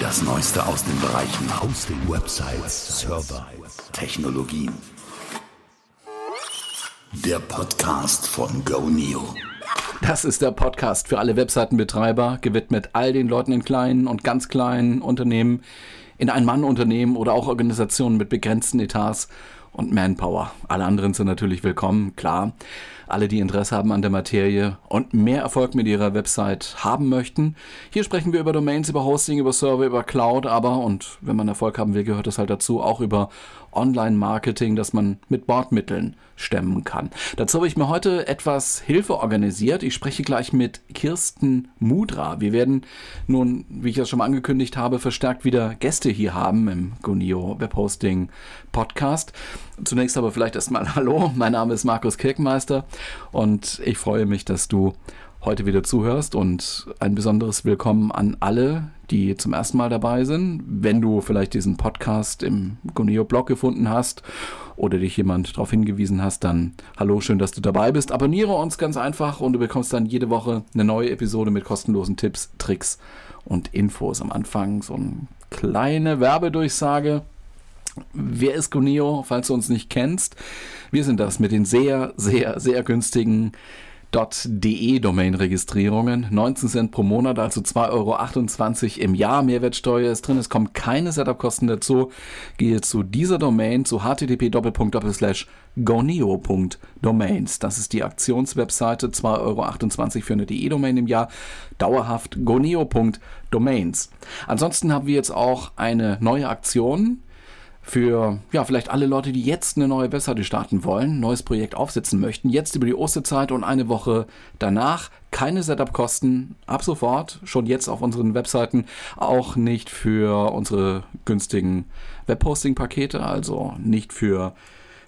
Das Neueste aus den Bereichen Hosting, Websites, Server, Technologien. Der Podcast von GoNeo. Das ist der Podcast für alle Webseitenbetreiber, gewidmet all den Leuten in kleinen und ganz kleinen Unternehmen, in Ein-Mann-Unternehmen oder auch Organisationen mit begrenzten Etats und Manpower. Alle anderen sind natürlich willkommen, klar alle, die Interesse haben an der Materie und mehr Erfolg mit ihrer Website haben möchten. Hier sprechen wir über Domains, über Hosting, über Server, über Cloud, aber, und wenn man Erfolg haben will, gehört es halt dazu, auch über Online-Marketing, das man mit Bordmitteln stemmen kann. Dazu habe ich mir heute etwas Hilfe organisiert. Ich spreche gleich mit Kirsten Mudra. Wir werden nun, wie ich das schon mal angekündigt habe, verstärkt wieder Gäste hier haben im Gonio Webhosting Podcast. Zunächst aber vielleicht erstmal Hallo, mein Name ist Markus Kirkmeister und ich freue mich, dass du heute wieder zuhörst und ein besonderes Willkommen an alle, die zum ersten Mal dabei sind. Wenn du vielleicht diesen Podcast im Goneo-Blog gefunden hast oder dich jemand darauf hingewiesen hast, dann hallo, schön, dass du dabei bist. Abonniere uns ganz einfach und du bekommst dann jede Woche eine neue Episode mit kostenlosen Tipps, Tricks und Infos. Am Anfang so eine kleine Werbedurchsage. Wer ist Goneo, falls du uns nicht kennst? Wir sind das mit den sehr, sehr, sehr günstigen .de Domain-Registrierungen. 19 Cent pro Monat, also 2,28 Euro im Jahr. Mehrwertsteuer ist drin, es kommen keine Setup-Kosten dazu. Gehe zu dieser Domain zu http://goneo.domains. Das ist die Aktionswebseite, 2,28 Euro für eine DE-Domain im Jahr. Dauerhaft goneo.domains. Ansonsten haben wir jetzt auch eine neue Aktion für ja, vielleicht alle Leute, die jetzt eine neue Webseite starten wollen, ein neues Projekt aufsetzen möchten, jetzt über die Osterzeit und eine Woche danach. Keine Setup-Kosten. Ab sofort, schon jetzt auf unseren Webseiten, auch nicht für unsere günstigen Webhosting-Pakete, also nicht für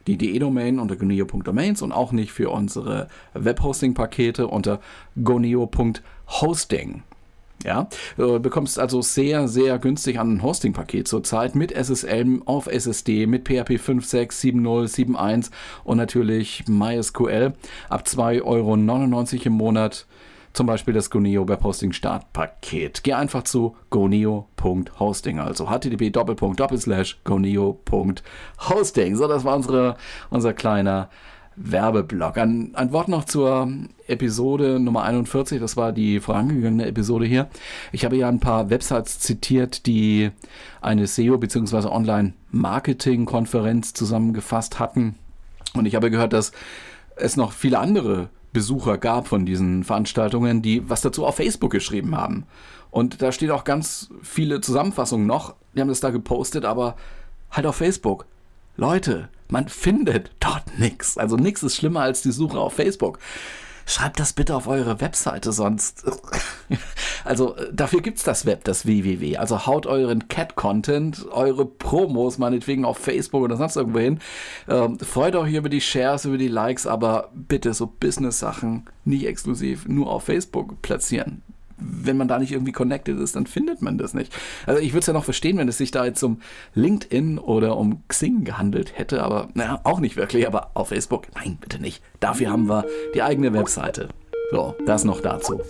die DE-Domain unter goneo.domains und auch nicht für unsere Webhosting-Pakete unter goneo.hosting. Ja, du bekommst also sehr, sehr günstig an ein Hosting-Paket zurzeit mit SSL auf SSD, mit PHP 5.6, 7.0, 7.1 und natürlich MySQL ab 2,99 Euro im Monat. Zum Beispiel das Goneo Webhosting Startpaket. Geh einfach zu goneo.hosting, also http goneo.hosting. So, das war unsere, unser kleiner Werbeblock. Ein, ein Wort noch zur Episode Nummer 41, das war die vorangegangene Episode hier. Ich habe ja ein paar Websites zitiert, die eine SEO bzw. Online-Marketing-Konferenz zusammengefasst hatten. Und ich habe gehört, dass es noch viele andere Besucher gab von diesen Veranstaltungen, die was dazu auf Facebook geschrieben haben. Und da steht auch ganz viele Zusammenfassungen noch. Die haben das da gepostet, aber halt auf Facebook. Leute, man findet dort nichts. Also nichts ist schlimmer als die Suche auf Facebook. Schreibt das bitte auf eure Webseite, sonst. also dafür gibt es das Web, das www. Also haut euren Cat-Content, eure Promos meinetwegen auf Facebook oder sonst irgendwo hin. Ähm, freut euch über die Shares, über die Likes, aber bitte so Business-Sachen nicht exklusiv nur auf Facebook platzieren wenn man da nicht irgendwie connected ist, dann findet man das nicht. Also ich würde es ja noch verstehen, wenn es sich da jetzt um LinkedIn oder um Xing gehandelt hätte, aber naja, auch nicht wirklich. Aber auf Facebook, nein, bitte nicht. Dafür haben wir die eigene Webseite. So, das noch dazu.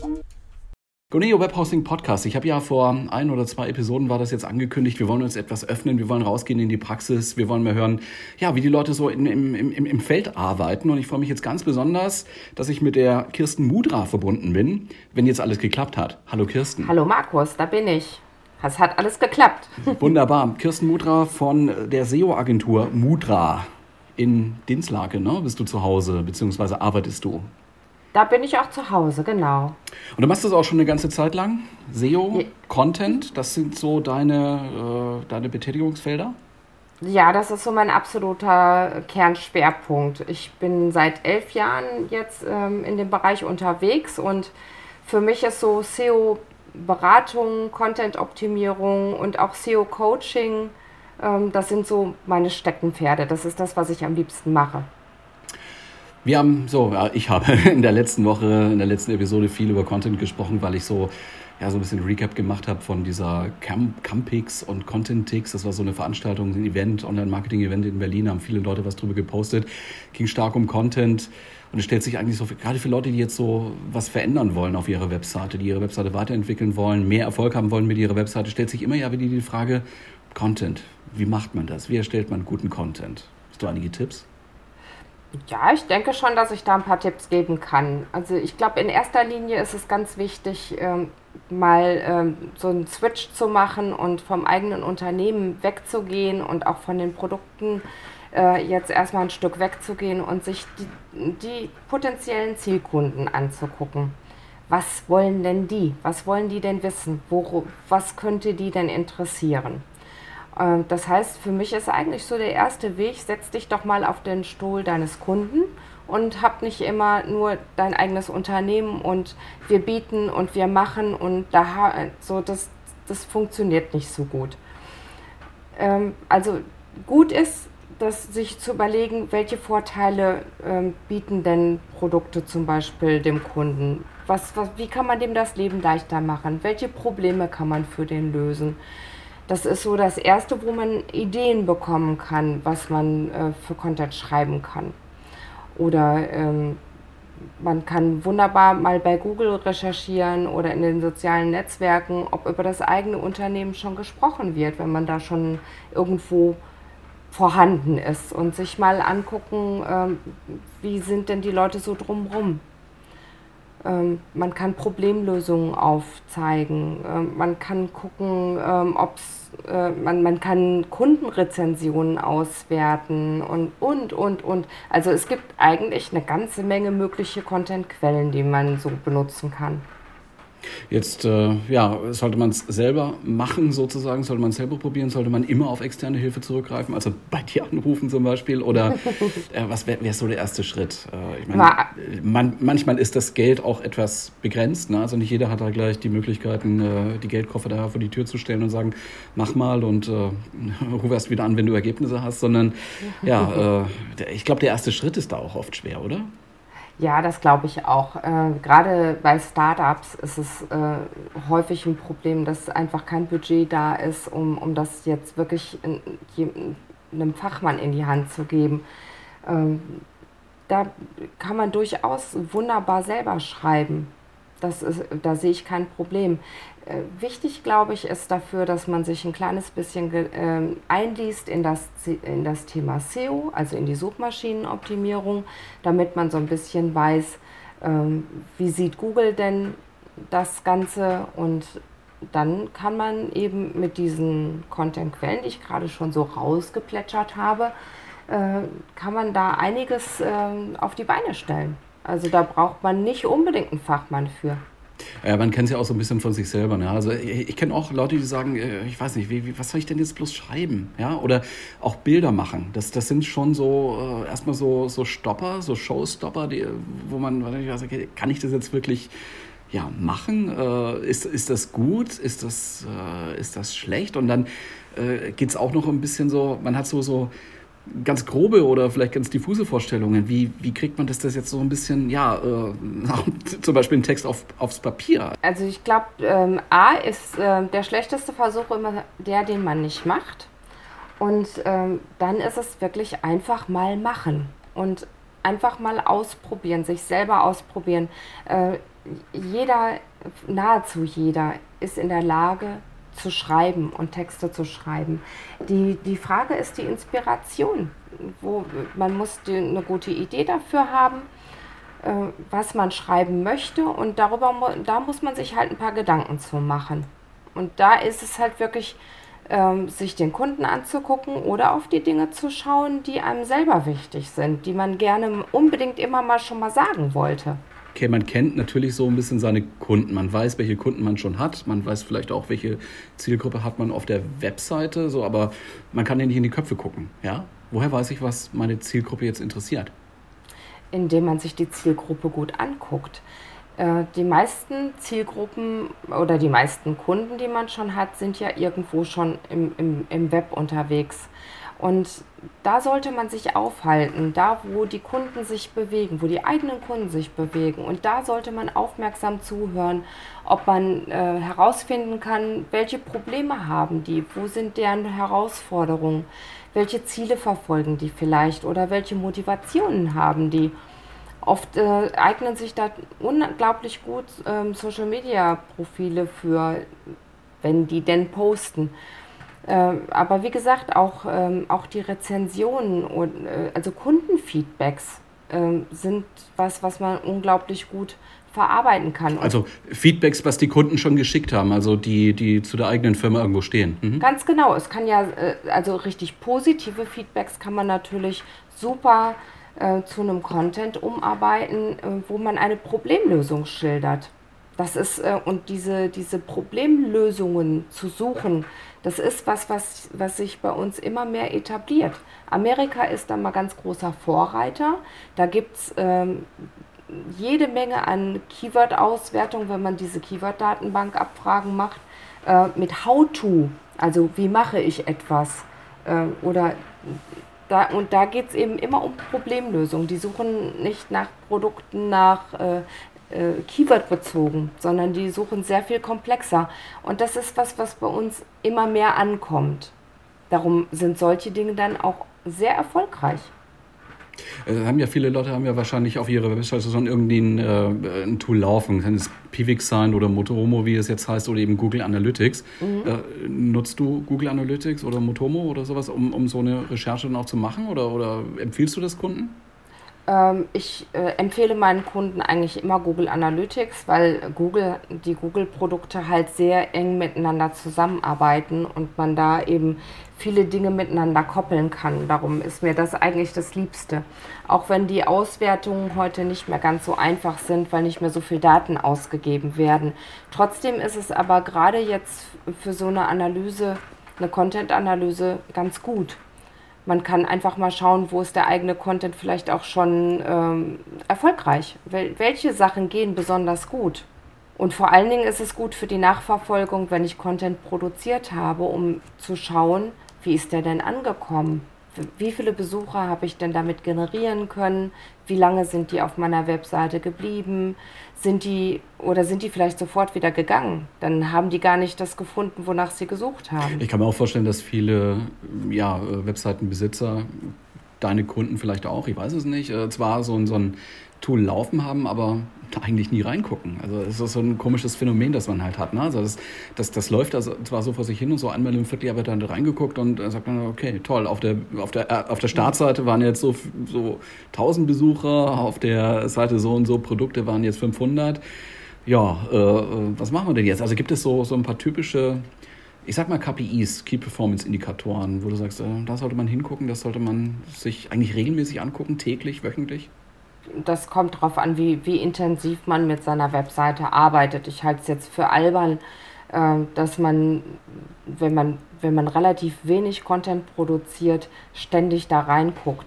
Goneo Webhosting Podcast. Ich habe ja vor ein oder zwei Episoden war das jetzt angekündigt. Wir wollen uns etwas öffnen, wir wollen rausgehen in die Praxis, wir wollen mal hören, ja, wie die Leute so in, im, im, im Feld arbeiten. Und ich freue mich jetzt ganz besonders, dass ich mit der Kirsten Mudra verbunden bin, wenn jetzt alles geklappt hat. Hallo Kirsten. Hallo Markus, da bin ich. Es hat alles geklappt. Wunderbar. Kirsten Mudra von der SEO-Agentur Mudra in Dinslake, ne? Bist du zu Hause, beziehungsweise arbeitest du? Da bin ich auch zu Hause, genau. Und du machst das auch schon eine ganze Zeit lang? SEO, ja. Content, das sind so deine, äh, deine Betätigungsfelder? Ja, das ist so mein absoluter Kernschwerpunkt. Ich bin seit elf Jahren jetzt ähm, in dem Bereich unterwegs und für mich ist so SEO-Beratung, Content-Optimierung und auch SEO-Coaching, ähm, das sind so meine Steckenpferde. Das ist das, was ich am liebsten mache. Wir haben so, ja, ich habe in der letzten Woche, in der letzten Episode viel über Content gesprochen, weil ich so ja, so ein bisschen Recap gemacht habe von dieser Camp Campix und Contentix. Das war so eine Veranstaltung, ein Event, Online-Marketing-Event in Berlin, haben viele Leute was drüber gepostet. Ging stark um Content. Und es stellt sich eigentlich so, gerade für Leute, die jetzt so was verändern wollen auf ihrer Webseite, die ihre Webseite weiterentwickeln wollen, mehr Erfolg haben wollen mit ihrer Webseite, stellt sich immer ja wieder die Frage, Content. Wie macht man das? Wie erstellt man guten Content? Hast du einige Tipps? Ja, ich denke schon, dass ich da ein paar Tipps geben kann. Also ich glaube, in erster Linie ist es ganz wichtig, ähm, mal ähm, so einen Switch zu machen und vom eigenen Unternehmen wegzugehen und auch von den Produkten äh, jetzt erstmal ein Stück wegzugehen und sich die, die potenziellen Zielkunden anzugucken. Was wollen denn die? Was wollen die denn wissen? Wo, was könnte die denn interessieren? Äh, das heißt, für mich ist eigentlich so der erste Weg, setz dich doch mal auf den Stuhl deines Kunden und hab nicht immer nur dein eigenes Unternehmen und wir bieten und wir machen und da so das, das funktioniert nicht so gut. Ähm, also gut ist, das sich zu überlegen, welche Vorteile ähm, bieten denn Produkte zum Beispiel dem Kunden? Was, was, wie kann man dem das Leben leichter machen? Welche Probleme kann man für den lösen? Das ist so das Erste, wo man Ideen bekommen kann, was man äh, für Content schreiben kann. Oder ähm, man kann wunderbar mal bei Google recherchieren oder in den sozialen Netzwerken, ob über das eigene Unternehmen schon gesprochen wird, wenn man da schon irgendwo vorhanden ist und sich mal angucken, ähm, wie sind denn die Leute so drumherum. Ähm, man kann Problemlösungen aufzeigen, ähm, man kann gucken, ähm, ob äh, man, man kann Kundenrezensionen auswerten und, und, und, und. Also es gibt eigentlich eine ganze Menge mögliche Contentquellen, die man so benutzen kann. Jetzt äh, ja, sollte man es selber machen, sozusagen, sollte man es selber probieren, sollte man immer auf externe Hilfe zurückgreifen, also bei dir anrufen zum Beispiel, oder äh, was wäre wär so der erste Schritt? Äh, ich meine, man, manchmal ist das Geld auch etwas begrenzt, ne? also nicht jeder hat da gleich die Möglichkeiten, äh, die Geldkoffer da vor die Tür zu stellen und sagen, mach mal und äh, ruf erst wieder an, wenn du Ergebnisse hast, sondern ja, äh, ich glaube, der erste Schritt ist da auch oft schwer, oder? Ja, das glaube ich auch. Äh, Gerade bei Startups ist es äh, häufig ein Problem, dass einfach kein Budget da ist, um, um das jetzt wirklich in, in, einem Fachmann in die Hand zu geben. Ähm, da kann man durchaus wunderbar selber schreiben. Das ist, da sehe ich kein Problem. Äh, wichtig, glaube ich, ist dafür, dass man sich ein kleines bisschen äh, einliest in das, in das Thema SEO, also in die Suchmaschinenoptimierung, damit man so ein bisschen weiß, ähm, wie sieht Google denn das Ganze und dann kann man eben mit diesen Content-Quellen, die ich gerade schon so rausgeplätschert habe, äh, kann man da einiges äh, auf die Beine stellen. Also da braucht man nicht unbedingt einen Fachmann für. Ja, man kennt es ja auch so ein bisschen von sich selber. Ne? Also ich, ich kenne auch Leute, die sagen, äh, ich weiß nicht, wie, was soll ich denn jetzt bloß schreiben? Ja? Oder auch Bilder machen. Das, das sind schon so äh, erstmal so, so Stopper, so Showstopper, die, wo man, ich weiß, okay, kann ich das jetzt wirklich ja, machen? Äh, ist, ist das gut? Ist das, äh, ist das schlecht? Und dann äh, geht es auch noch ein bisschen so, man hat so, so ganz grobe oder vielleicht ganz diffuse Vorstellungen. Wie, wie kriegt man das, das jetzt so ein bisschen, ja, äh, zum Beispiel einen Text auf, aufs Papier? Also ich glaube, ähm, A ist äh, der schlechteste Versuch immer der, den man nicht macht. Und ähm, dann ist es wirklich einfach mal machen und einfach mal ausprobieren, sich selber ausprobieren. Äh, jeder, nahezu jeder, ist in der Lage, zu schreiben und Texte zu schreiben. Die, die Frage ist die Inspiration. Wo, man muss die, eine gute Idee dafür haben, äh, was man schreiben möchte und darüber da muss man sich halt ein paar Gedanken zu machen. Und da ist es halt wirklich, ähm, sich den Kunden anzugucken oder auf die Dinge zu schauen, die einem selber wichtig sind, die man gerne unbedingt immer mal schon mal sagen wollte. Okay, man kennt natürlich so ein bisschen seine Kunden. Man weiß, welche Kunden man schon hat. Man weiß vielleicht auch, welche Zielgruppe hat man auf der Webseite. So, aber man kann ja nicht in die Köpfe gucken. Ja? Woher weiß ich, was meine Zielgruppe jetzt interessiert? Indem man sich die Zielgruppe gut anguckt. Äh, die meisten Zielgruppen oder die meisten Kunden, die man schon hat, sind ja irgendwo schon im, im, im Web unterwegs. Und da sollte man sich aufhalten, da wo die Kunden sich bewegen, wo die eigenen Kunden sich bewegen. Und da sollte man aufmerksam zuhören, ob man äh, herausfinden kann, welche Probleme haben die, wo sind deren Herausforderungen, welche Ziele verfolgen die vielleicht oder welche Motivationen haben die. Oft äh, eignen sich da unglaublich gut ähm, Social-Media-Profile für, wenn die denn posten. Ähm, aber wie gesagt, auch, ähm, auch die Rezensionen und äh, also Kundenfeedbacks ähm, sind was, was man unglaublich gut verarbeiten kann. Also Feedbacks, was die Kunden schon geschickt haben, also die, die zu der eigenen Firma irgendwo stehen. Mhm. Ganz genau. Es kann ja, äh, also richtig positive Feedbacks kann man natürlich super äh, zu einem Content umarbeiten, äh, wo man eine Problemlösung schildert. Das ist, äh, und diese, diese Problemlösungen zu suchen, das ist was, was, was sich bei uns immer mehr etabliert. Amerika ist da mal ganz großer Vorreiter. Da gibt es ähm, jede Menge an Keyword-Auswertung, wenn man diese Keyword-Datenbank-Abfragen macht, äh, mit How-to, also wie mache ich etwas. Äh, oder da, und da geht es eben immer um Problemlösung. Die suchen nicht nach Produkten, nach äh, äh, Keyword bezogen, sondern die suchen sehr viel komplexer. Und das ist was, was bei uns immer mehr ankommt. Darum sind solche Dinge dann auch sehr erfolgreich. Also haben ja viele Leute haben ja wahrscheinlich auf ihrer Webseite schon irgendwie ein, äh, ein Tool laufen. Kann es Pivix sein oder Motoromo, wie es jetzt heißt, oder eben Google Analytics. Mhm. Äh, nutzt du Google Analytics oder Motomo oder sowas, um, um so eine Recherche dann auch zu machen? Oder, oder empfiehlst du das Kunden? Ähm, ich äh, empfehle meinen Kunden eigentlich immer Google Analytics, weil Google, die Google-Produkte halt sehr eng miteinander zusammenarbeiten und man da eben viele Dinge miteinander koppeln kann. Darum ist mir das eigentlich das Liebste. Auch wenn die Auswertungen heute nicht mehr ganz so einfach sind, weil nicht mehr so viel Daten ausgegeben werden. Trotzdem ist es aber gerade jetzt für so eine Analyse, eine Content-Analyse ganz gut man kann einfach mal schauen, wo ist der eigene Content vielleicht auch schon ähm, erfolgreich. Wel welche Sachen gehen besonders gut? Und vor allen Dingen ist es gut für die Nachverfolgung, wenn ich Content produziert habe, um zu schauen, wie ist der denn angekommen? Wie viele Besucher habe ich denn damit generieren können? Wie lange sind die auf meiner Webseite geblieben? Sind die oder sind die vielleicht sofort wieder gegangen? Dann haben die gar nicht das gefunden, wonach sie gesucht haben. Ich kann mir auch vorstellen, dass viele ja, Webseitenbesitzer, deine Kunden vielleicht auch, ich weiß es nicht, äh, zwar so, so ein Tool laufen haben, aber eigentlich nie reingucken. Also es ist so ein komisches Phänomen, das man halt hat. Ne? Also das, das, das läuft also zwar so vor sich hin und so einmal im Vierteljahr wird dann reingeguckt und sagt dann, okay, toll, auf der, auf der, äh, auf der Startseite waren jetzt so, so 1000 Besucher, auf der Seite so und so Produkte waren jetzt 500. Ja, äh, äh, was machen wir denn jetzt? Also gibt es so, so ein paar typische ich sag mal KPIs, Key Performance Indikatoren, wo du sagst, äh, da sollte man hingucken, das sollte man sich eigentlich regelmäßig angucken, täglich, wöchentlich? Das kommt darauf an, wie, wie intensiv man mit seiner Webseite arbeitet. Ich halte es jetzt für albern, äh, dass man, wenn man, wenn man relativ wenig Content produziert, ständig da reinguckt.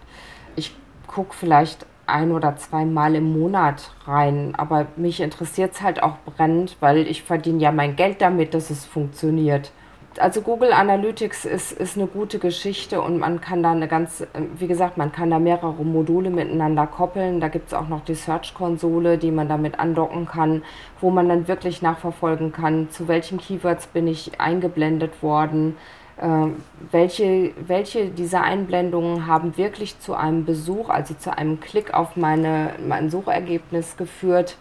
Ich gucke vielleicht ein oder zweimal im Monat rein, aber mich interessiert es halt auch brennend, weil ich verdiene ja mein Geld damit, dass es funktioniert also Google Analytics ist, ist eine gute Geschichte und man kann da eine ganz, wie gesagt, man kann da mehrere Module miteinander koppeln. Da gibt es auch noch die Search-Konsole, die man damit andocken kann, wo man dann wirklich nachverfolgen kann, zu welchen Keywords bin ich eingeblendet worden, äh, welche, welche dieser Einblendungen haben wirklich zu einem Besuch, also zu einem Klick auf meine, mein Suchergebnis geführt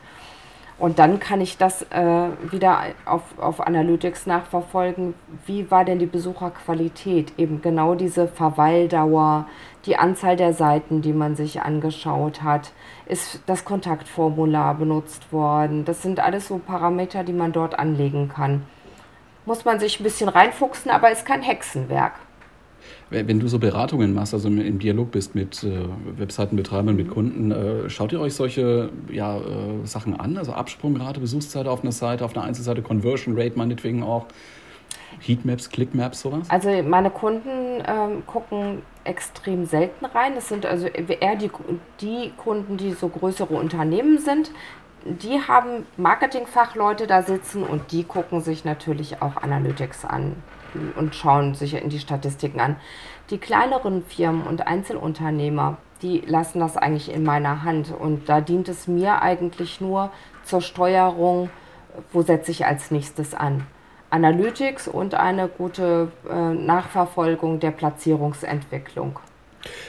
und dann kann ich das äh, wieder auf, auf Analytics nachverfolgen. Wie war denn die Besucherqualität? Eben genau diese Verweildauer, die Anzahl der Seiten, die man sich angeschaut hat. Ist das Kontaktformular benutzt worden? Das sind alles so Parameter, die man dort anlegen kann. Muss man sich ein bisschen reinfuchsen, aber ist kein Hexenwerk. Wenn du so Beratungen machst, also im Dialog bist mit äh, Webseitenbetreibern, mit Kunden, äh, schaut ihr euch solche ja, äh, Sachen an? Also Absprungrate, Besuchszeit auf einer Seite, auf einer Einzelseite, Conversion Rate meinetwegen auch, Heatmaps, Clickmaps, sowas? Also meine Kunden ähm, gucken extrem selten rein. Das sind also eher die, die Kunden, die so größere Unternehmen sind, die haben Marketingfachleute da sitzen und die gucken sich natürlich auch Analytics an und schauen sich in die Statistiken an. Die kleineren Firmen und Einzelunternehmer, die lassen das eigentlich in meiner Hand und da dient es mir eigentlich nur zur Steuerung, wo setze ich als nächstes an. Analytics und eine gute äh, Nachverfolgung der Platzierungsentwicklung.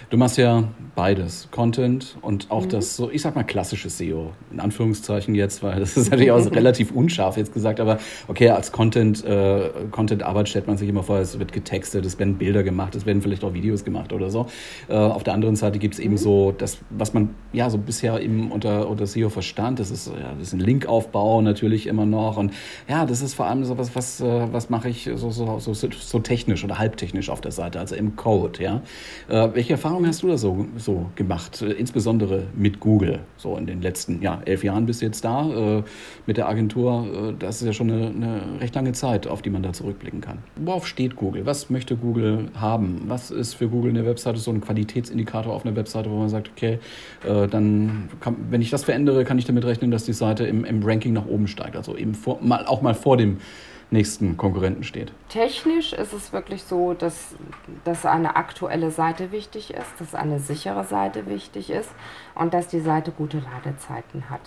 Du machst ja beides, Content und auch mhm. das so, ich sag mal klassische SEO, in Anführungszeichen jetzt, weil das ist natürlich auch relativ unscharf jetzt gesagt, aber okay, als Content, äh, Content-Arbeit stellt man sich immer vor, es wird getextet, es werden Bilder gemacht, es werden vielleicht auch Videos gemacht oder so. Äh, auf der anderen Seite gibt es eben mhm. so das, was man ja so bisher eben unter, unter SEO verstand, das ist, ja, das ist ein Linkaufbau natürlich immer noch und ja, das ist vor allem so was, was, äh, was mache ich so, so, so, so technisch oder halbtechnisch auf der Seite, also im Code, ja. Äh, welche Erfahrungen hast du da so, so gemacht, äh, insbesondere mit Google? So in den letzten ja, elf Jahren bist du jetzt da äh, mit der Agentur. Äh, das ist ja schon eine, eine, recht lange Zeit, auf die man da zurückblicken kann. Worauf steht Google? Was möchte Google haben? Was ist für Google eine Webseite so ein Qualitätsindikator auf einer Webseite, wo man sagt, okay, äh, dann kann, wenn ich das verändere, kann ich damit rechnen, dass die Seite im, im Ranking nach oben steigt. Also eben vor, mal, auch mal vor dem nächsten Konkurrenten steht. Technisch ist es wirklich so, dass, dass eine aktuelle Seite wichtig ist, dass eine sichere Seite wichtig ist und dass die Seite gute Ladezeiten hat.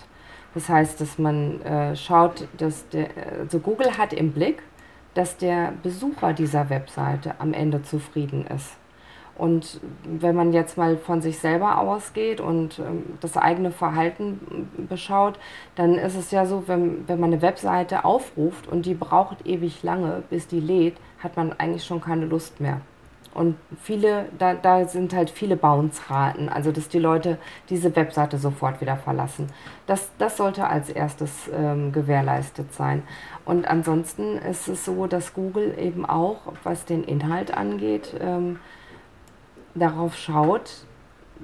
Das heißt, dass man äh, schaut, dass der, also Google hat im Blick, dass der Besucher dieser Webseite am Ende zufrieden ist. Und wenn man jetzt mal von sich selber ausgeht und ähm, das eigene Verhalten beschaut, dann ist es ja so, wenn, wenn man eine Webseite aufruft und die braucht ewig lange, bis die lädt, hat man eigentlich schon keine Lust mehr. Und viele, da, da sind halt viele Bounce-Raten, also dass die Leute diese Webseite sofort wieder verlassen. Das, das sollte als erstes ähm, gewährleistet sein. Und ansonsten ist es so, dass Google eben auch, was den Inhalt angeht, ähm, darauf schaut,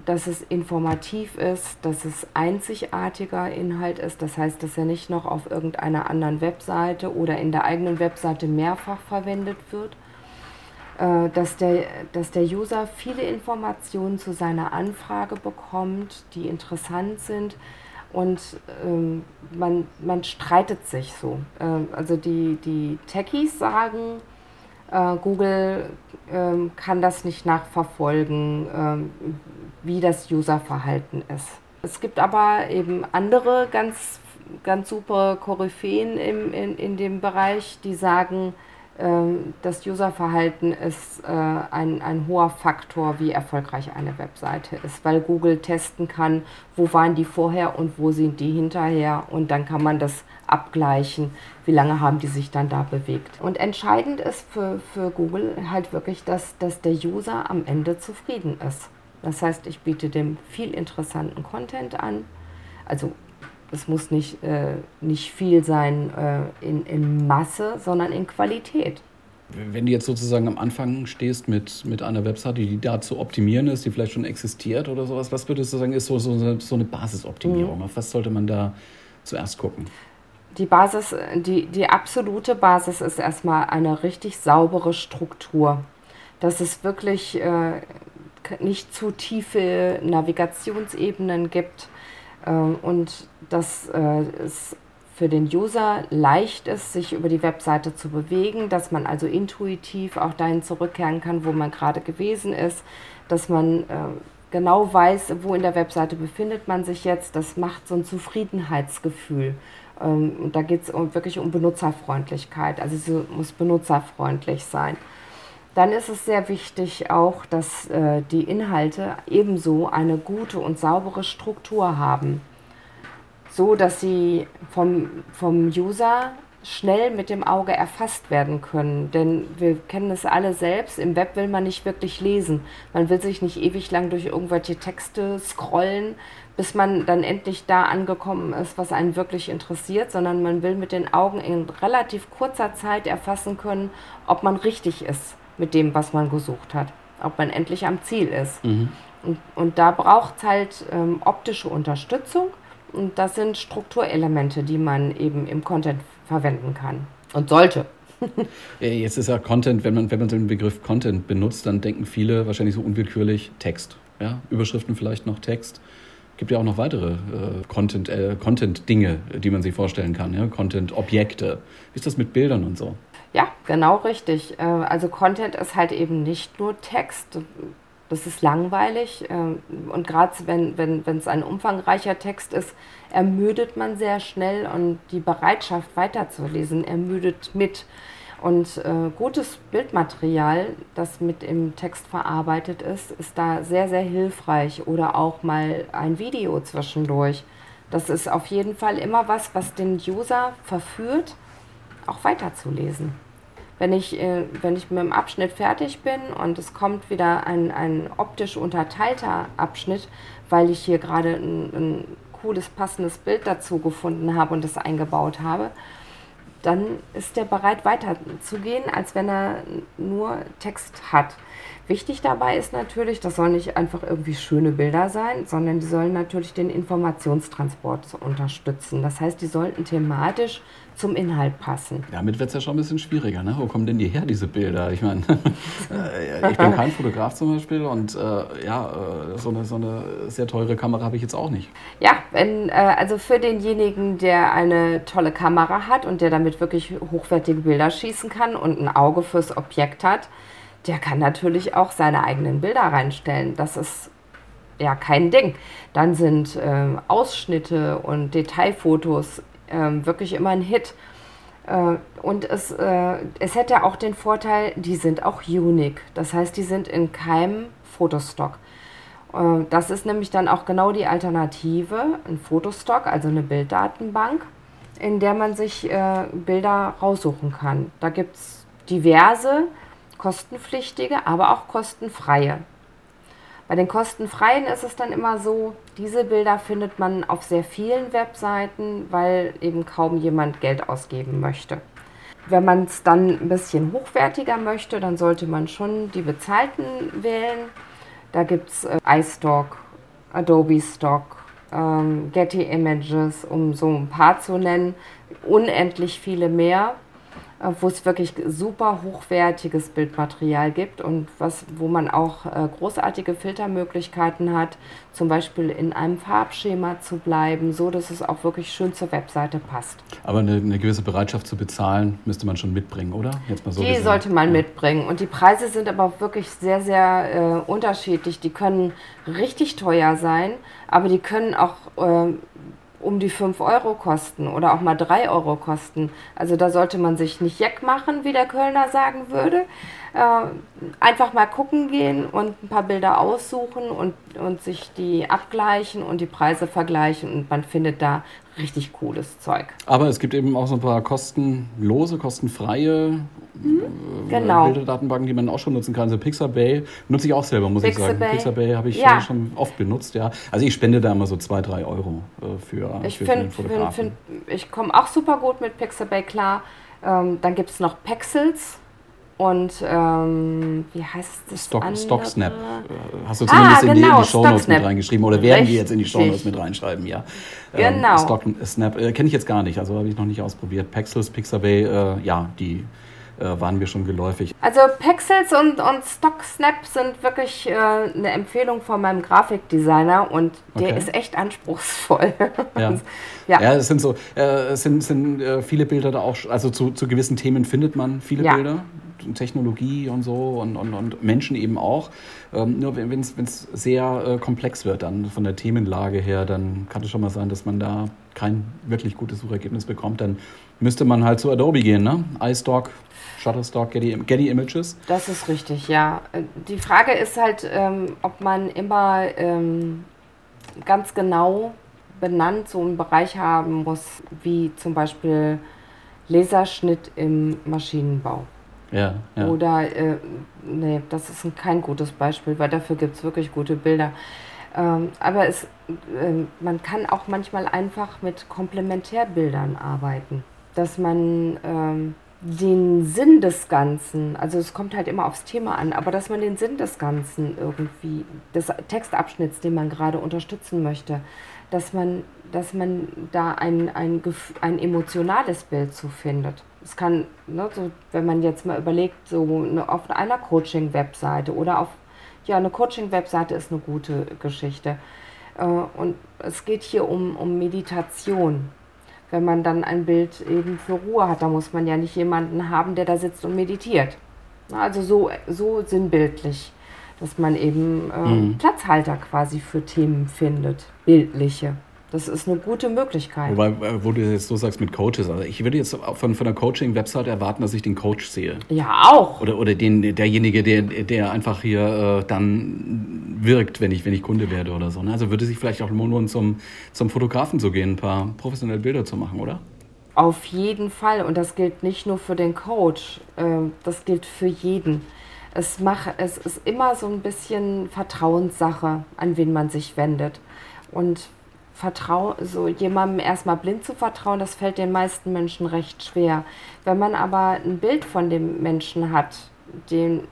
dass es informativ ist, dass es einzigartiger Inhalt ist. Das heißt, dass er nicht noch auf irgendeiner anderen Webseite oder in der eigenen Webseite mehrfach verwendet wird. Äh, dass der, dass der User viele Informationen zu seiner Anfrage bekommt, die interessant sind. Und ähm, man, man streitet sich so. Ähm, also die, die Techies sagen, äh, Google ähm, kann das nicht nachverfolgen, ähm, wie das Userverhalten ist. Es gibt aber eben andere ganz, ganz super Koryphäen im, in, in dem Bereich, die sagen, ähm, das Userverhalten ist äh, ein, ein hoher Faktor, wie erfolgreich eine Webseite ist, weil Google testen kann, wo waren die vorher und wo sind die hinterher und dann kann man das abgleichen, wie lange haben die sich dann da bewegt. Und entscheidend ist für, für Google halt wirklich, dass, dass der User am Ende zufrieden ist. Das heißt, ich biete dem viel interessanten Content an, also es muss nicht, äh, nicht viel sein äh, in, in Masse, sondern in Qualität. Wenn du jetzt sozusagen am Anfang stehst mit, mit einer Webseite, die da zu optimieren ist, die vielleicht schon existiert oder sowas, was würdest du sagen, ist so, so, so eine Basisoptimierung? Mhm. Auf was sollte man da zuerst gucken? Die Basis, die, die absolute Basis ist erstmal eine richtig saubere Struktur. Dass es wirklich äh, nicht zu tiefe Navigationsebenen gibt, ähm, und dass äh, es für den User leicht ist, sich über die Webseite zu bewegen, dass man also intuitiv auch dahin zurückkehren kann, wo man gerade gewesen ist, dass man äh, genau weiß, wo in der Webseite befindet man sich jetzt. Das macht so ein Zufriedenheitsgefühl. Ähm, und da geht es wirklich um Benutzerfreundlichkeit. Also sie muss benutzerfreundlich sein dann ist es sehr wichtig auch, dass äh, die Inhalte ebenso eine gute und saubere Struktur haben, so dass sie vom, vom User schnell mit dem Auge erfasst werden können. Denn wir kennen es alle selbst, im Web will man nicht wirklich lesen. Man will sich nicht ewig lang durch irgendwelche Texte scrollen, bis man dann endlich da angekommen ist, was einen wirklich interessiert, sondern man will mit den Augen in relativ kurzer Zeit erfassen können, ob man richtig ist mit dem, was man gesucht hat. Ob man endlich am Ziel ist. Mhm. Und, und da braucht es halt ähm, optische Unterstützung. Und das sind Strukturelemente, die man eben im Content verwenden kann und sollte. Jetzt ist ja Content, wenn man, wenn man den Begriff Content benutzt, dann denken viele wahrscheinlich so unwillkürlich Text. Ja? Überschriften vielleicht noch Text. Gibt ja auch noch weitere äh, Content, äh, Content-Dinge, die man sich vorstellen kann, ja? Content-Objekte. Wie ist das mit Bildern und so? Ja, genau richtig. Äh, also Content ist halt eben nicht nur Text. Das ist langweilig. Ähm, und gerade wenn es wenn, ein umfangreicher Text ist, ermüdet man sehr schnell und die Bereitschaft weiterzulesen ermüdet mit. Und äh, gutes Bildmaterial, das mit im Text verarbeitet ist, ist da sehr, sehr hilfreich. Oder auch mal ein Video zwischendurch. Das ist auf jeden Fall immer was, was den User verführt, auch weiterzulesen. Wenn ich, äh, wenn ich mit dem Abschnitt fertig bin und es kommt wieder ein, ein optisch unterteilter Abschnitt, weil ich hier gerade ein, ein cooles, passendes Bild dazu gefunden habe und das eingebaut habe, dann ist der bereit weiterzugehen, als wenn er nur Text hat. Wichtig dabei ist natürlich, das sollen nicht einfach irgendwie schöne Bilder sein, sondern die sollen natürlich den Informationstransport unterstützen. Das heißt, die sollten thematisch zum Inhalt passen. Damit wird es ja schon ein bisschen schwieriger. Ne? Wo kommen denn die her, diese Bilder? Ich meine, äh, ich bin kein Fotograf zum Beispiel und äh, ja, äh, so eine, so eine sehr teure Kamera habe ich jetzt auch nicht. Ja, wenn, äh, also für denjenigen, der eine tolle Kamera hat und der damit wirklich hochwertige Bilder schießen kann und ein Auge fürs Objekt hat, der kann natürlich auch seine eigenen Bilder reinstellen. Das ist ja kein Ding. Dann sind äh, Ausschnitte und Detailfotos äh, wirklich immer ein Hit. Äh, und es, äh, es hätte auch den Vorteil, die sind auch unique. Das heißt, die sind in keinem Fotostock. Äh, das ist nämlich dann auch genau die Alternative, ein Fotostock, also eine Bilddatenbank, in der man sich Bilder raussuchen kann. Da gibt es diverse kostenpflichtige, aber auch kostenfreie. Bei den kostenfreien ist es dann immer so, diese Bilder findet man auf sehr vielen Webseiten, weil eben kaum jemand Geld ausgeben möchte. Wenn man es dann ein bisschen hochwertiger möchte, dann sollte man schon die bezahlten wählen. Da gibt es äh, iStock, Adobe Stock, ähm, Getty Images, um so ein paar zu nennen, unendlich viele mehr. Äh, wo es wirklich super hochwertiges Bildmaterial gibt und was, wo man auch äh, großartige Filtermöglichkeiten hat, zum Beispiel in einem Farbschema zu bleiben, so dass es auch wirklich schön zur Webseite passt. Aber eine, eine gewisse Bereitschaft zu bezahlen müsste man schon mitbringen, oder? Jetzt mal so die gesehen. sollte man ja. mitbringen und die Preise sind aber wirklich sehr, sehr äh, unterschiedlich. Die können richtig teuer sein, aber die können auch äh, um die 5 Euro kosten oder auch mal 3 Euro kosten. Also da sollte man sich nicht jeck machen, wie der Kölner sagen würde. Äh, einfach mal gucken gehen und ein paar Bilder aussuchen und, und sich die abgleichen und die Preise vergleichen und man findet da richtig cooles Zeug. Aber es gibt eben auch so ein paar kostenlose, kostenfreie mhm, äh, genau. Bilderdatenbanken, die man auch schon nutzen kann. Also Pixabay nutze ich auch selber, muss Pixabay. ich sagen. Pixabay habe ich ja. schon oft benutzt, ja. Also ich spende da immer so zwei, drei Euro äh, für, ich für find, Fotografen. Find, find, ich komme auch super gut mit Pixabay klar. Ähm, dann gibt es noch Pexels und ähm, wie heißt das? Stock, Stocksnap. Hast du zumindest ah, genau, in die, in die genau, Shownotes mit reingeschrieben oder werden wir jetzt in die Shownotes mit reinschreiben, ja. Ähm, genau. Stocksnap äh, kenne ich jetzt gar nicht, also habe ich noch nicht ausprobiert. Pexels, Pixabay, äh, ja, die äh, waren mir schon geläufig. Also Pexels und, und Stocksnap sind wirklich äh, eine Empfehlung von meinem Grafikdesigner und der okay. ist echt anspruchsvoll. Ja, ja. ja es sind so, äh, es sind, sind äh, viele Bilder da auch, also zu, zu gewissen Themen findet man viele ja. Bilder. Technologie und so und, und, und Menschen eben auch. Ähm, nur wenn es sehr äh, komplex wird, dann von der Themenlage her, dann kann es schon mal sein, dass man da kein wirklich gutes Suchergebnis bekommt. Dann müsste man halt zu Adobe gehen, ne? iStock, Shutterstock, Getty, Getty Images. Das ist richtig, ja. Die Frage ist halt, ähm, ob man immer ähm, ganz genau benannt so einen Bereich haben muss, wie zum Beispiel Laserschnitt im Maschinenbau. Ja, ja. Oder, äh, nee, das ist ein, kein gutes Beispiel, weil dafür gibt es wirklich gute Bilder. Ähm, aber es, äh, man kann auch manchmal einfach mit Komplementärbildern arbeiten. Dass man ähm, den Sinn des Ganzen, also es kommt halt immer aufs Thema an, aber dass man den Sinn des Ganzen irgendwie, des Textabschnitts, den man gerade unterstützen möchte, dass man, dass man da ein, ein, ein emotionales Bild zu findet es kann, ne, so, wenn man jetzt mal überlegt, so eine, auf einer Coaching-Webseite oder auf, ja, eine Coaching-Webseite ist eine gute Geschichte. Äh, und es geht hier um, um Meditation. Wenn man dann ein Bild eben für Ruhe hat, da muss man ja nicht jemanden haben, der da sitzt und meditiert. Also so, so sinnbildlich, dass man eben äh, mhm. Platzhalter quasi für Themen findet, bildliche. Das ist eine gute Möglichkeit. Wobei, äh, wo du jetzt so sagst mit Coaches, also ich würde jetzt von, von der Coaching-Website erwarten, dass ich den Coach sehe. Ja, auch. Oder, oder den, derjenige, der, der einfach hier äh, dann wirkt, wenn ich, wenn ich Kunde werde oder so. Ne? Also würde sich vielleicht auch lohnen, zum, zum Fotografen zu gehen, ein paar professionelle Bilder zu machen, oder? Auf jeden Fall. Und das gilt nicht nur für den Coach, ähm, das gilt für jeden. Es, mach, es ist immer so ein bisschen Vertrauenssache, an wen man sich wendet. Und Vertrau so jemandem erstmal blind zu vertrauen, das fällt den meisten Menschen recht schwer. Wenn man aber ein Bild von dem Menschen hat, den,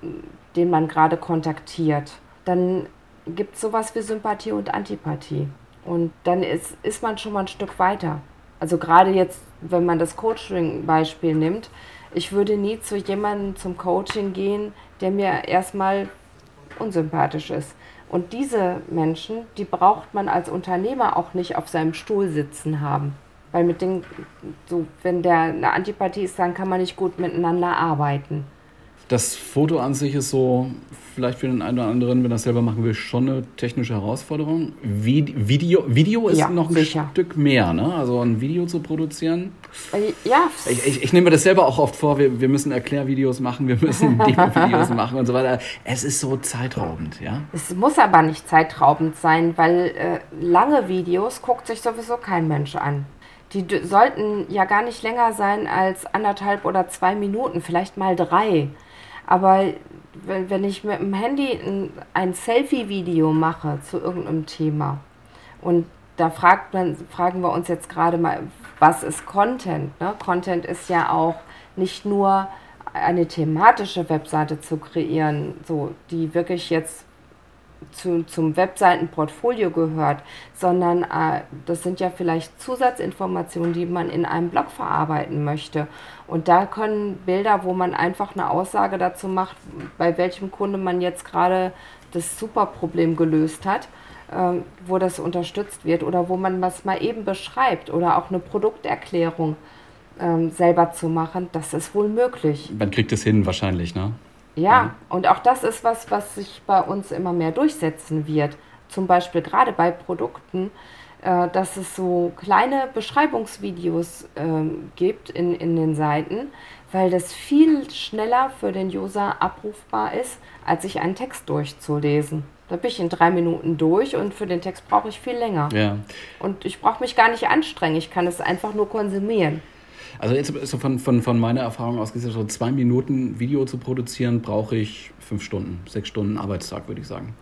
den man gerade kontaktiert, dann gibt es sowas wie Sympathie und Antipathie. Und dann ist, ist man schon mal ein Stück weiter. Also gerade jetzt, wenn man das Coaching-Beispiel nimmt, ich würde nie zu jemandem zum Coaching gehen, der mir erstmal unsympathisch ist. Und diese Menschen, die braucht man als Unternehmer auch nicht auf seinem Stuhl sitzen haben. Weil mit den, so, wenn der eine Antipathie ist, dann kann man nicht gut miteinander arbeiten. Das Foto an sich ist so, vielleicht für den einen oder anderen, wenn das selber machen will, schon eine technische Herausforderung. Video, Video ist ja, noch ein sicher. Stück mehr, ne? Also ein Video zu produzieren. Äh, ja. Ich, ich, ich nehme mir das selber auch oft vor, wir, wir müssen Erklärvideos machen, wir müssen Demo-Videos machen und so weiter. Es ist so zeitraubend, ja? Es muss aber nicht zeitraubend sein, weil äh, lange Videos guckt sich sowieso kein Mensch an. Die sollten ja gar nicht länger sein als anderthalb oder zwei Minuten, vielleicht mal drei. Aber wenn, wenn ich mit dem Handy ein, ein Selfie-Video mache zu irgendeinem Thema und da fragt man, fragen wir uns jetzt gerade mal, was ist Content? Ne? Content ist ja auch nicht nur eine thematische Webseite zu kreieren, so die wirklich jetzt zu, zum Webseitenportfolio gehört, sondern äh, das sind ja vielleicht Zusatzinformationen, die man in einem Blog verarbeiten möchte. Und da können Bilder, wo man einfach eine Aussage dazu macht, bei welchem Kunde man jetzt gerade das Superproblem gelöst hat, äh, wo das unterstützt wird oder wo man das mal eben beschreibt oder auch eine Produkterklärung äh, selber zu machen, das ist wohl möglich. Man kriegt es hin wahrscheinlich, ne? Ja, mhm. und auch das ist was, was sich bei uns immer mehr durchsetzen wird. Zum Beispiel gerade bei Produkten, äh, dass es so kleine Beschreibungsvideos äh, gibt in, in den Seiten, weil das viel schneller für den User abrufbar ist, als sich einen Text durchzulesen. Da bin ich in drei Minuten durch und für den Text brauche ich viel länger. Ja. Und ich brauche mich gar nicht anstrengen, ich kann es einfach nur konsumieren. Also jetzt so von, von, von meiner Erfahrung aus gesehen, so zwei Minuten Video zu produzieren, brauche ich fünf Stunden, sechs Stunden Arbeitstag, würde ich sagen.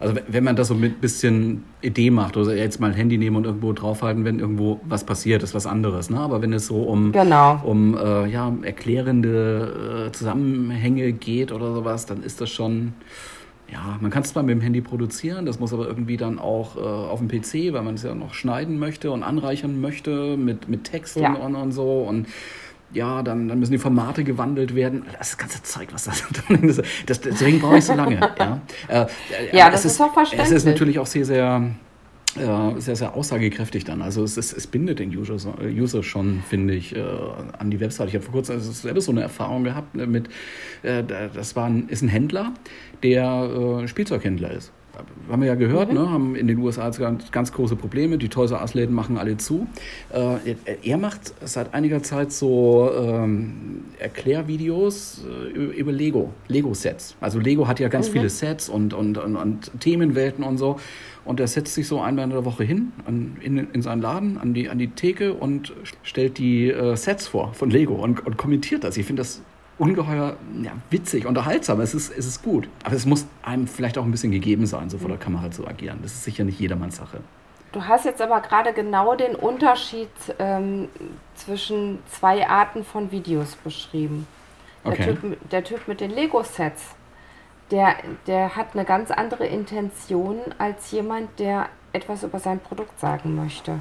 Also wenn man das so mit bisschen Idee macht, oder jetzt mal ein Handy nehmen und irgendwo draufhalten, wenn irgendwo was passiert, ist was anderes. Ne? Aber wenn es so um, genau. um äh, ja, erklärende äh, Zusammenhänge geht oder sowas, dann ist das schon ja, man kann es zwar mit dem Handy produzieren, das muss aber irgendwie dann auch äh, auf dem PC, weil man es ja noch schneiden möchte und anreichern möchte mit, mit Text ja. und, und so und ja, dann, dann müssen die Formate gewandelt werden. Das ganze Zeug, was das drin ist. Das, deswegen brauche ich so lange. ja, äh, ja das ist, ist auch verständlich. Es ist natürlich auch sehr, sehr äh, sehr, sehr aussagekräftig dann. Also es, ist, es bindet den User, User schon, finde ich, äh, an die Website. Ich habe vor kurzem also selber so eine Erfahrung gehabt ne, mit, äh, das war ein, ist ein Händler, der äh, Spielzeughändler ist haben wir ja gehört, mhm. ne, haben in den USA ganz, ganz große Probleme. Die Toys R Us-Läden machen alle zu. Äh, er macht seit einiger Zeit so ähm, Erklärvideos äh, über Lego, Lego-Sets. Also Lego hat ja ganz mhm. viele Sets und, und, und, und, Themenwelten und so. Und er setzt sich so einmal in der Woche hin an, in, in seinen Laden, an die, an die Theke und stellt die äh, Sets vor von Lego und, und kommentiert das. Ich finde das ungeheuer ja, witzig, unterhaltsam. Es ist, es ist gut. Aber es muss einem vielleicht auch ein bisschen gegeben sein, so vor der Kamera zu agieren. Das ist sicher nicht jedermanns Sache. Du hast jetzt aber gerade genau den Unterschied ähm, zwischen zwei Arten von Videos beschrieben. Der, okay. typ, der typ mit den Lego-Sets, der, der hat eine ganz andere Intention als jemand, der etwas über sein Produkt sagen möchte.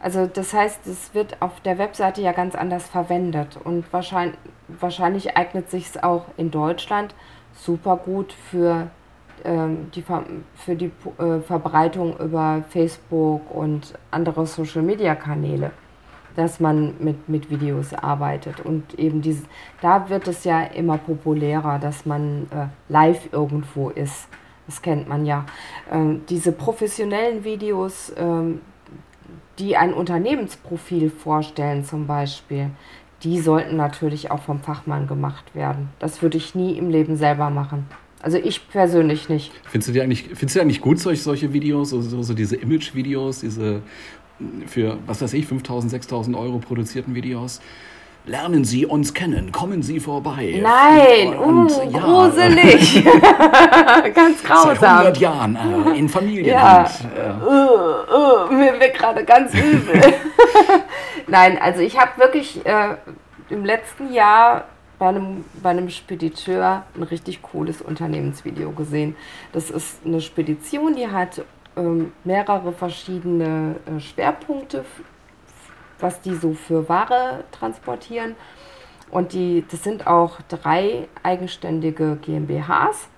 Also das heißt, es wird auf der Webseite ja ganz anders verwendet und wahrscheinlich, wahrscheinlich eignet sich es auch in Deutschland super gut für ähm, die, für die äh, Verbreitung über Facebook und andere Social-Media-Kanäle, dass man mit, mit Videos arbeitet. Und eben dieses, da wird es ja immer populärer, dass man äh, live irgendwo ist. Das kennt man ja. Ähm, diese professionellen Videos, ähm, die ein Unternehmensprofil vorstellen zum Beispiel, die sollten natürlich auch vom Fachmann gemacht werden. Das würde ich nie im Leben selber machen. Also ich persönlich nicht. Findest du die eigentlich, findest du eigentlich gut, solche, solche Videos, so, so, so diese Image-Videos, diese für, was weiß ich, 5.000, 6.000 Euro produzierten Videos? Lernen Sie uns kennen, kommen Sie vorbei. Nein, und, uh, ja, gruselig. ganz grausam. Seit 100 Jahren äh, in Familien. Ja, uh, uh, mir wird gerade ganz übel. Nein, also ich habe wirklich äh, im letzten Jahr bei einem, bei einem Spediteur ein richtig cooles Unternehmensvideo gesehen. Das ist eine Spedition, die hat ähm, mehrere verschiedene äh, Schwerpunkte, was die so für Ware transportieren. Und die, das sind auch drei eigenständige GmbHs.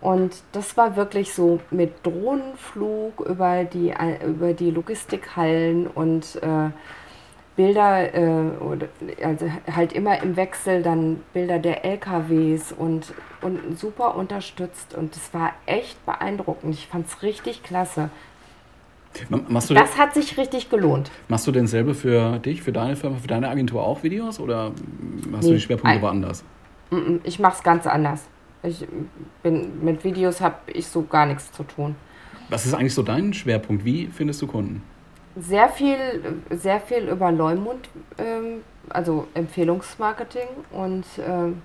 Und das war wirklich so mit Drohnenflug über die, über die Logistikhallen und äh, Bilder, äh, also halt immer im Wechsel dann Bilder der LKWs und, und super unterstützt. Und es war echt beeindruckend. Ich fand es richtig klasse. Machst du das hat sich richtig gelohnt. Machst du denn selber für dich, für deine Firma, für deine Agentur auch Videos oder hast nee, du die Schwerpunkte woanders? Ich mache es ganz anders. Ich bin, mit Videos habe ich so gar nichts zu tun. Was ist eigentlich so dein Schwerpunkt? Wie findest du Kunden? sehr viel, sehr viel über Leumund, ähm, also Empfehlungsmarketing und ähm,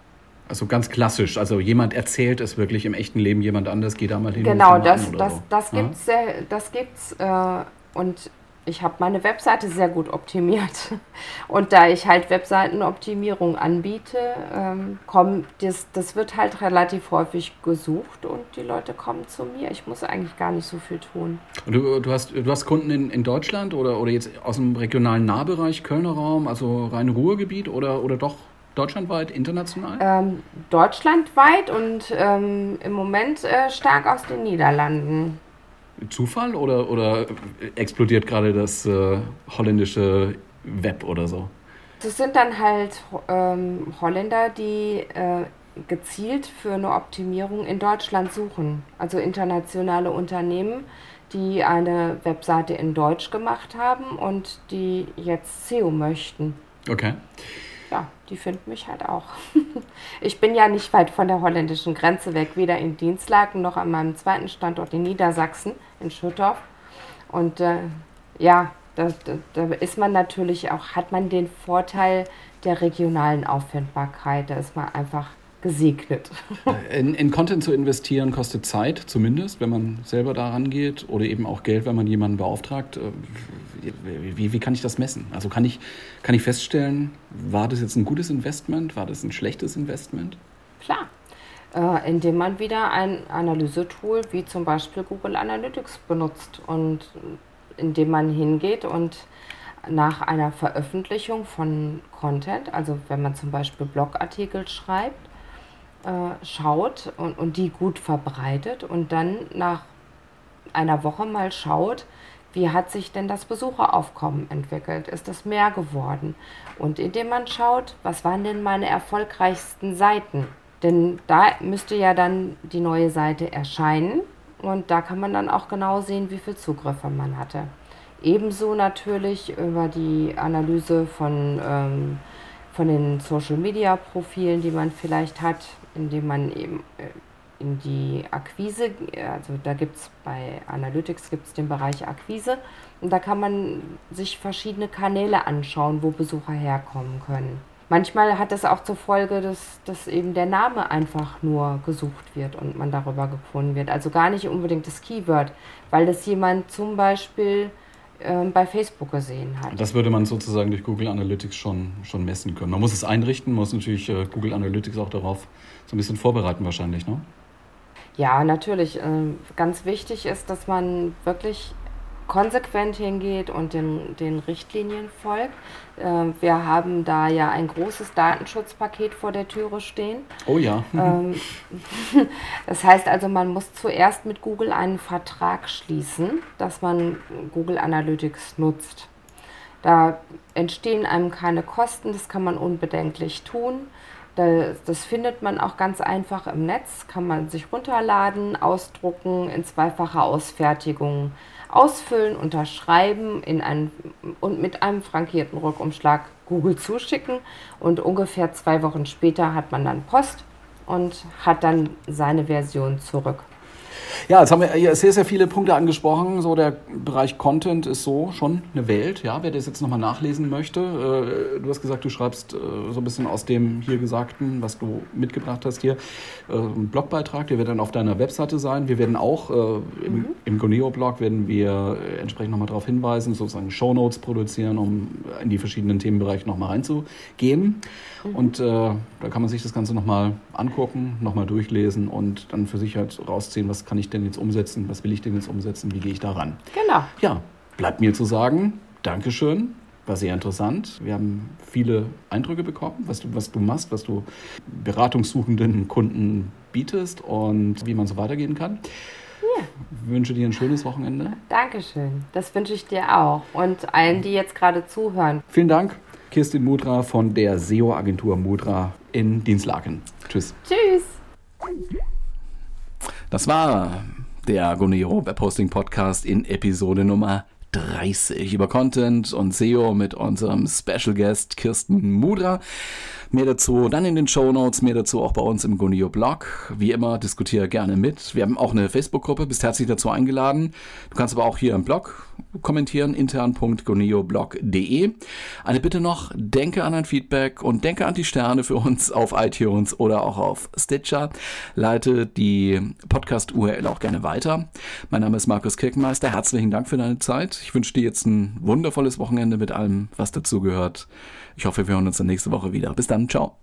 also ganz klassisch, also jemand erzählt es wirklich im echten Leben jemand anders, geht da mal hin. Genau, das, das, so. das gibt's, ja? das gibt's äh, und ich habe meine Webseite sehr gut optimiert. Und da ich halt Webseitenoptimierung anbiete, ähm, komm, das, das wird halt relativ häufig gesucht und die Leute kommen zu mir. Ich muss eigentlich gar nicht so viel tun. Und du, du, hast, du hast Kunden in, in Deutschland oder, oder jetzt aus dem regionalen Nahbereich, Kölner Raum, also rein Ruhrgebiet oder, oder doch deutschlandweit, international? Ähm, deutschlandweit und ähm, im Moment äh, stark aus den Niederlanden. Zufall oder, oder explodiert gerade das äh, holländische Web oder so? Das sind dann halt ähm, Holländer, die äh, gezielt für eine Optimierung in Deutschland suchen. Also internationale Unternehmen, die eine Webseite in Deutsch gemacht haben und die jetzt SEO möchten. Okay ja, die finden mich halt auch. ich bin ja nicht weit von der holländischen Grenze weg, weder in Dienstlaken noch an meinem zweiten Standort in Niedersachsen, in Schüttorf. Und äh, ja, da, da, da, ist man natürlich auch, hat man den Vorteil der regionalen Auffindbarkeit. Da ist man einfach gesegnet. In, in, Content zu investieren kostet Zeit, zumindest, wenn man selber da rangeht, oder eben auch Geld, wenn man jemanden beauftragt. Äh, wie, wie kann ich das messen? Also kann ich, kann ich feststellen, war das jetzt ein gutes Investment, war das ein schlechtes Investment? Klar. Äh, indem man wieder ein Analysetool wie zum Beispiel Google Analytics benutzt und indem man hingeht und nach einer Veröffentlichung von Content, also wenn man zum Beispiel Blogartikel schreibt, äh, schaut und, und die gut verbreitet und dann nach einer Woche mal schaut, wie hat sich denn das Besucheraufkommen entwickelt? Ist es mehr geworden? Und indem man schaut, was waren denn meine erfolgreichsten Seiten? Denn da müsste ja dann die neue Seite erscheinen und da kann man dann auch genau sehen, wie viele Zugriffe man hatte. Ebenso natürlich über die Analyse von, ähm, von den Social-Media-Profilen, die man vielleicht hat, indem man eben äh, in die Akquise, also da gibt es bei Analytics gibt den Bereich Akquise und da kann man sich verschiedene Kanäle anschauen, wo Besucher herkommen können. Manchmal hat das auch zur Folge, dass, dass eben der Name einfach nur gesucht wird und man darüber gefunden wird. Also gar nicht unbedingt das Keyword, weil das jemand zum Beispiel ähm, bei Facebook gesehen hat. Das würde man sozusagen durch Google Analytics schon, schon messen können. Man muss es einrichten, muss natürlich äh, Google Analytics auch darauf so ein bisschen vorbereiten wahrscheinlich, ne? Ja, natürlich. Ähm, ganz wichtig ist, dass man wirklich konsequent hingeht und den, den Richtlinien folgt. Ähm, wir haben da ja ein großes Datenschutzpaket vor der Türe stehen. Oh ja. Ähm, das heißt also, man muss zuerst mit Google einen Vertrag schließen, dass man Google Analytics nutzt. Da entstehen einem keine Kosten, das kann man unbedenklich tun. Das findet man auch ganz einfach im Netz, kann man sich runterladen, ausdrucken, in zweifacher Ausfertigung ausfüllen, unterschreiben in ein, und mit einem frankierten Rückumschlag Google zuschicken. Und ungefähr zwei Wochen später hat man dann Post und hat dann seine Version zurück. Ja, jetzt haben wir sehr, sehr viele Punkte angesprochen. So der Bereich Content ist so schon eine Welt. Ja, wer das jetzt nochmal nachlesen möchte. Äh, du hast gesagt, du schreibst äh, so ein bisschen aus dem hier Gesagten, was du mitgebracht hast hier, äh, einen Blogbeitrag. Der wird dann auf deiner Webseite sein. Wir werden auch im, mhm. im Goneo-Blog werden wir entsprechend nochmal darauf hinweisen, sozusagen Shownotes produzieren, um in die verschiedenen Themenbereiche nochmal reinzugehen. Mhm. Und äh, da kann man sich das Ganze nochmal angucken, nochmal durchlesen und dann für sich halt rausziehen, was kann ich denn jetzt umsetzen, was will ich denn jetzt umsetzen, wie gehe ich da ran. Genau. Ja, bleibt mir zu sagen, Dankeschön. War sehr interessant. Wir haben viele Eindrücke bekommen, was du, was du machst, was du beratungssuchenden Kunden bietest und wie man so weitergehen kann. Ja. Ich wünsche dir ein schönes Wochenende. Dankeschön. Das wünsche ich dir auch und allen, die jetzt gerade zuhören. Vielen Dank. Kirstin Mudra von der SEO-Agentur Mudra in Dienstlaken. Tschüss. Tschüss. Das war der Goneo Webhosting Podcast in Episode Nummer 30 über Content und SEO mit unserem Special Guest Kirsten Mudra. Mehr dazu dann in den Show Notes, mehr dazu auch bei uns im Gunio Blog. Wie immer, diskutiere gerne mit. Wir haben auch eine Facebook-Gruppe, bist herzlich dazu eingeladen. Du kannst aber auch hier im Blog kommentieren, intern.gonioblog.de. Eine Bitte noch, denke an ein Feedback und denke an die Sterne für uns auf iTunes oder auch auf Stitcher. Leite die Podcast-URL auch gerne weiter. Mein Name ist Markus Kirkenmeister. Herzlichen Dank für deine Zeit. Ich wünsche dir jetzt ein wundervolles Wochenende mit allem, was dazugehört. Ich hoffe, wir hören uns dann nächste Woche wieder. Bis dann, ciao.